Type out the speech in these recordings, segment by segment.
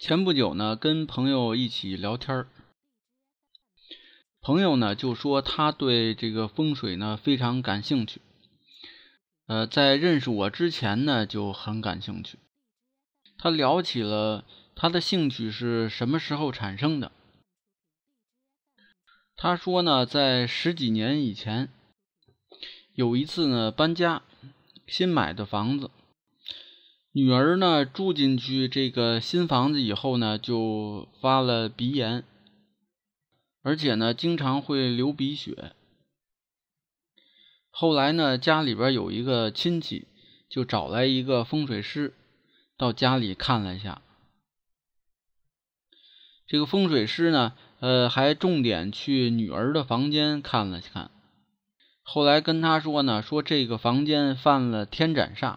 前不久呢，跟朋友一起聊天儿，朋友呢就说他对这个风水呢非常感兴趣，呃，在认识我之前呢就很感兴趣。他聊起了他的兴趣是什么时候产生的。他说呢，在十几年以前，有一次呢搬家，新买的房子。女儿呢住进去这个新房子以后呢，就发了鼻炎，而且呢经常会流鼻血。后来呢家里边有一个亲戚，就找来一个风水师到家里看了一下。这个风水师呢，呃，还重点去女儿的房间看了看。后来跟他说呢，说这个房间犯了天斩煞。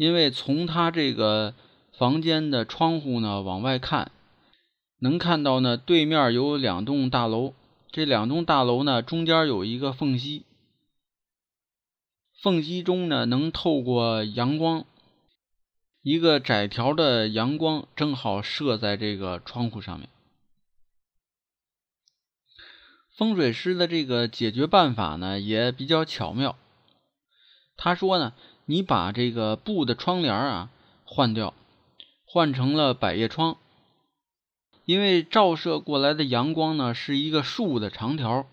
因为从他这个房间的窗户呢往外看，能看到呢对面有两栋大楼，这两栋大楼呢中间有一个缝隙，缝隙中呢能透过阳光，一个窄条的阳光正好射在这个窗户上面。风水师的这个解决办法呢也比较巧妙，他说呢。你把这个布的窗帘啊换掉，换成了百叶窗，因为照射过来的阳光呢是一个竖的长条。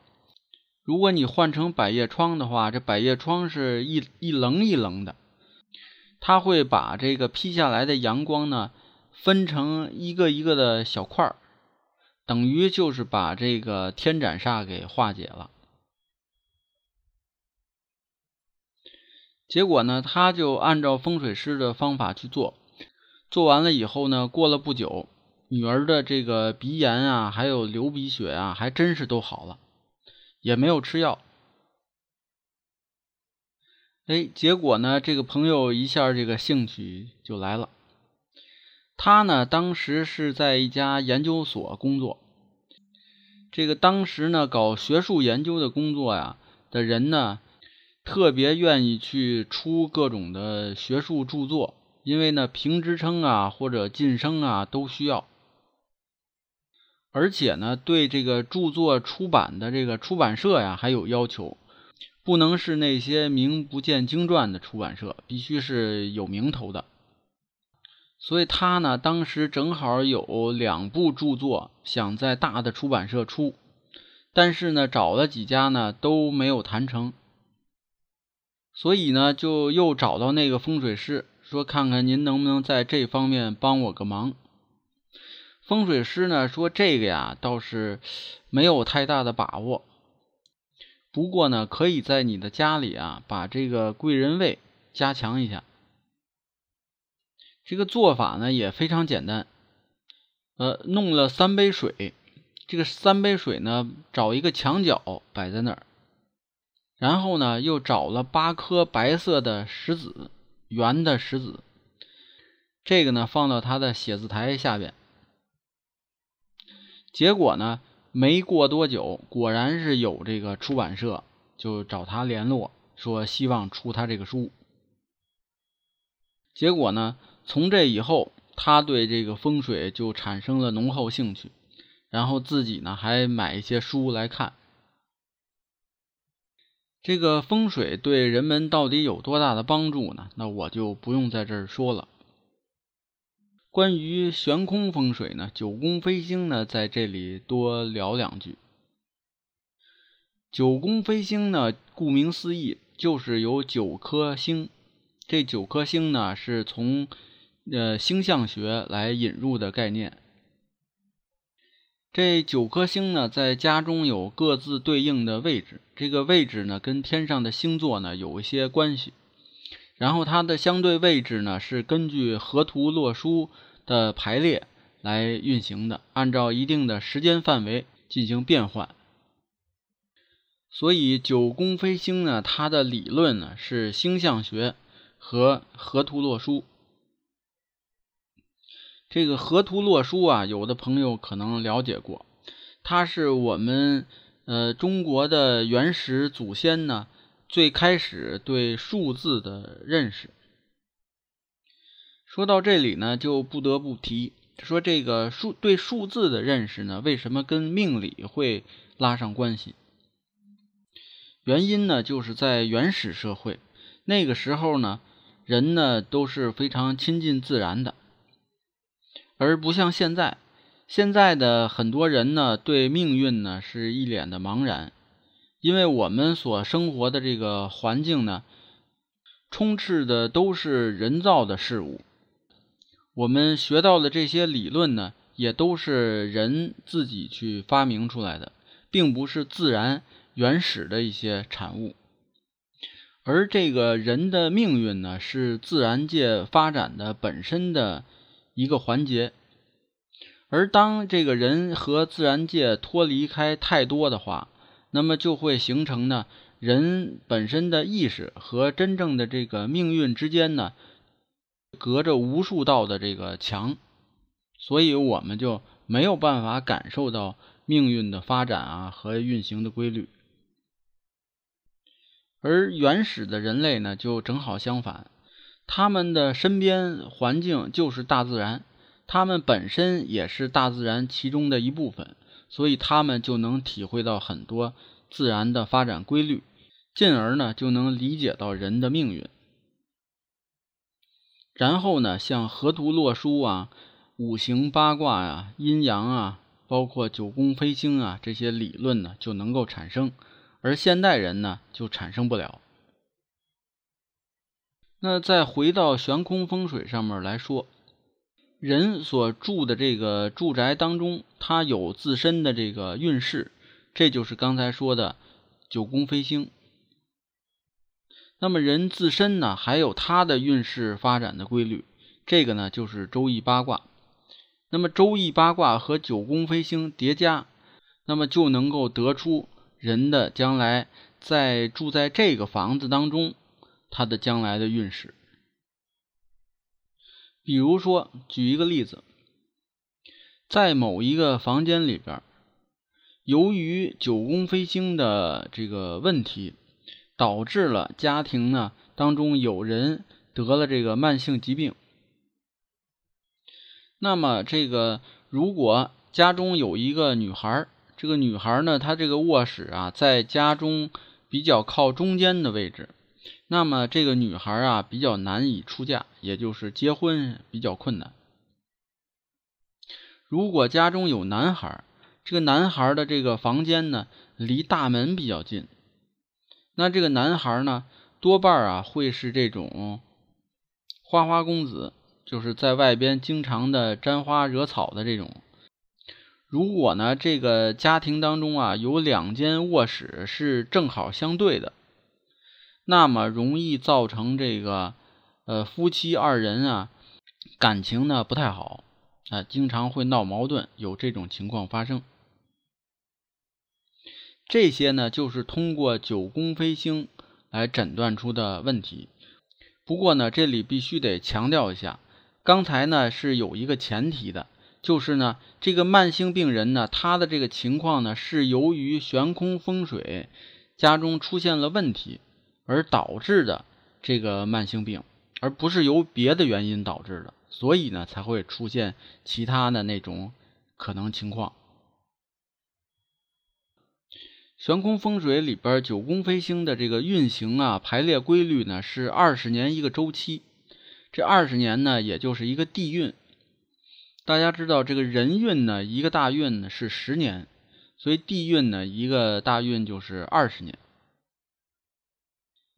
如果你换成百叶窗的话，这百叶窗是一一棱一棱的，它会把这个劈下来的阳光呢分成一个一个的小块儿，等于就是把这个天斩煞给化解了。结果呢，他就按照风水师的方法去做，做完了以后呢，过了不久，女儿的这个鼻炎啊，还有流鼻血啊，还真是都好了，也没有吃药。哎，结果呢，这个朋友一下这个兴趣就来了。他呢，当时是在一家研究所工作，这个当时呢，搞学术研究的工作呀的人呢。特别愿意去出各种的学术著作，因为呢评职称啊或者晋升啊都需要，而且呢对这个著作出版的这个出版社呀还有要求，不能是那些名不见经传的出版社，必须是有名头的。所以他呢当时正好有两部著作想在大的出版社出，但是呢找了几家呢都没有谈成。所以呢，就又找到那个风水师，说看看您能不能在这方面帮我个忙。风水师呢说这个呀倒是没有太大的把握，不过呢可以在你的家里啊把这个贵人位加强一下。这个做法呢也非常简单，呃，弄了三杯水，这个三杯水呢找一个墙角摆在那儿。然后呢，又找了八颗白色的石子，圆的石子。这个呢，放到他的写字台下边。结果呢，没过多久，果然是有这个出版社就找他联络，说希望出他这个书。结果呢，从这以后，他对这个风水就产生了浓厚兴趣，然后自己呢还买一些书来看。这个风水对人们到底有多大的帮助呢？那我就不用在这儿说了。关于悬空风水呢，九宫飞星呢，在这里多聊两句。九宫飞星呢，顾名思义，就是有九颗星。这九颗星呢，是从呃星象学来引入的概念。这九颗星呢，在家中有各自对应的位置，这个位置呢，跟天上的星座呢有一些关系。然后它的相对位置呢，是根据河图洛书的排列来运行的，按照一定的时间范围进行变换。所以九宫飞星呢，它的理论呢是星象学和河图洛书。这个河图洛书啊，有的朋友可能了解过，它是我们呃中国的原始祖先呢最开始对数字的认识。说到这里呢，就不得不提说这个数对数字的认识呢，为什么跟命理会拉上关系？原因呢，就是在原始社会那个时候呢，人呢都是非常亲近自然的。而不像现在，现在的很多人呢，对命运呢是一脸的茫然，因为我们所生活的这个环境呢，充斥的都是人造的事物，我们学到的这些理论呢，也都是人自己去发明出来的，并不是自然原始的一些产物，而这个人的命运呢，是自然界发展的本身的。一个环节，而当这个人和自然界脱离开太多的话，那么就会形成呢，人本身的意识和真正的这个命运之间呢，隔着无数道的这个墙，所以我们就没有办法感受到命运的发展啊和运行的规律。而原始的人类呢，就正好相反。他们的身边环境就是大自然，他们本身也是大自然其中的一部分，所以他们就能体会到很多自然的发展规律，进而呢就能理解到人的命运。然后呢，像河图洛书啊、五行八卦啊、阴阳啊，包括九宫飞星啊这些理论呢就能够产生，而现代人呢就产生不了。那再回到悬空风水上面来说，人所住的这个住宅当中，它有自身的这个运势，这就是刚才说的九宫飞星。那么人自身呢，还有他的运势发展的规律，这个呢就是周易八卦。那么周易八卦和九宫飞星叠加，那么就能够得出人的将来在住在这个房子当中。他的将来的运势，比如说，举一个例子，在某一个房间里边，由于九宫飞星的这个问题，导致了家庭呢当中有人得了这个慢性疾病。那么，这个如果家中有一个女孩，这个女孩呢，她这个卧室啊，在家中比较靠中间的位置。那么这个女孩啊，比较难以出嫁，也就是结婚比较困难。如果家中有男孩，这个男孩的这个房间呢，离大门比较近，那这个男孩呢，多半啊会是这种花花公子，就是在外边经常的沾花惹草的这种。如果呢，这个家庭当中啊，有两间卧室是正好相对的。那么容易造成这个，呃，夫妻二人啊，感情呢不太好，啊，经常会闹矛盾，有这种情况发生。这些呢，就是通过九宫飞星来诊断出的问题。不过呢，这里必须得强调一下，刚才呢是有一个前提的，就是呢，这个慢性病人呢，他的这个情况呢，是由于悬空风水家中出现了问题。而导致的这个慢性病，而不是由别的原因导致的，所以呢才会出现其他的那种可能情况。悬空风水里边九宫飞星的这个运行啊排列规律呢是二十年一个周期，这二十年呢也就是一个地运。大家知道这个人运呢一个大运呢是十年，所以地运呢一个大运就是二十年。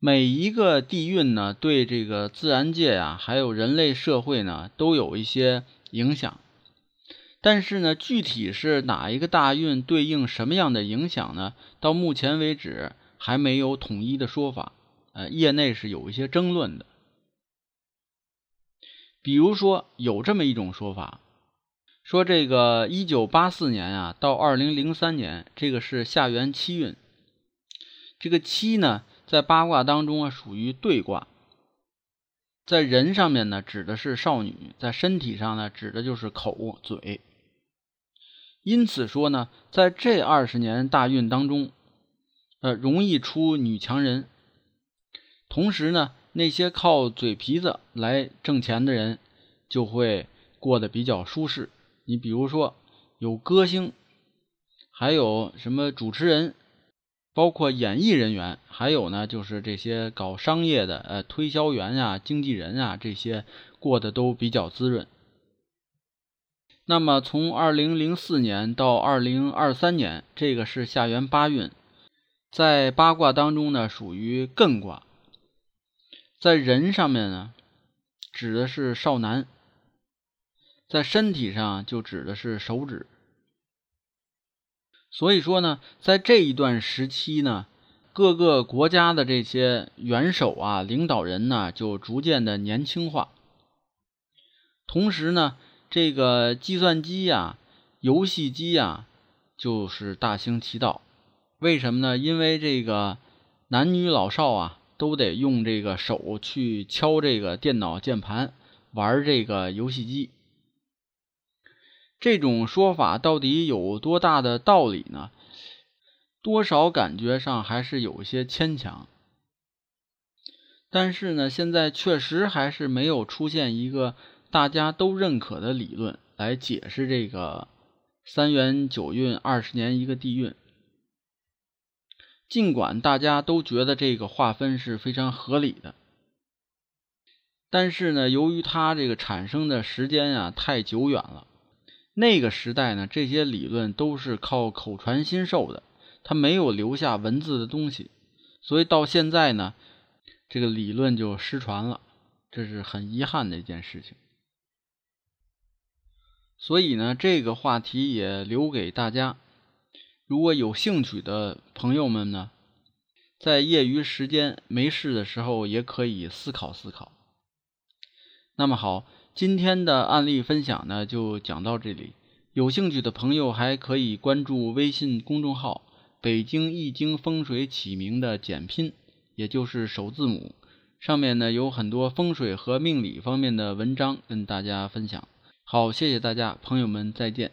每一个地运呢，对这个自然界呀，还有人类社会呢，都有一些影响。但是呢，具体是哪一个大运对应什么样的影响呢？到目前为止还没有统一的说法，呃，业内是有一些争论的。比如说，有这么一种说法，说这个一九八四年啊到二零零三年，这个是下元七运。这个七呢，在八卦当中啊属于兑卦，在人上面呢指的是少女，在身体上呢指的就是口嘴。因此说呢，在这二十年大运当中，呃，容易出女强人。同时呢。那些靠嘴皮子来挣钱的人，就会过得比较舒适。你比如说，有歌星，还有什么主持人，包括演艺人员，还有呢，就是这些搞商业的，呃，推销员呀、经纪人啊，这些过得都比较滋润。那么，从二零零四年到二零二三年，这个是下元八运，在八卦当中呢，属于艮卦。在人上面呢，指的是少男；在身体上就指的是手指。所以说呢，在这一段时期呢，各个国家的这些元首啊、领导人呢，就逐渐的年轻化。同时呢，这个计算机呀、游戏机呀，就是大行其道。为什么呢？因为这个男女老少啊。都得用这个手去敲这个电脑键盘，玩这个游戏机。这种说法到底有多大的道理呢？多少感觉上还是有些牵强。但是呢，现在确实还是没有出现一个大家都认可的理论来解释这个三元九运二十年一个地运。尽管大家都觉得这个划分是非常合理的，但是呢，由于它这个产生的时间啊太久远了，那个时代呢，这些理论都是靠口传心授的，它没有留下文字的东西，所以到现在呢，这个理论就失传了，这是很遗憾的一件事情。所以呢，这个话题也留给大家。如果有兴趣的朋友们呢，在业余时间没事的时候，也可以思考思考。那么好，今天的案例分享呢，就讲到这里。有兴趣的朋友还可以关注微信公众号“北京易经风水起名”的简拼，也就是首字母。上面呢有很多风水和命理方面的文章跟大家分享。好，谢谢大家，朋友们再见。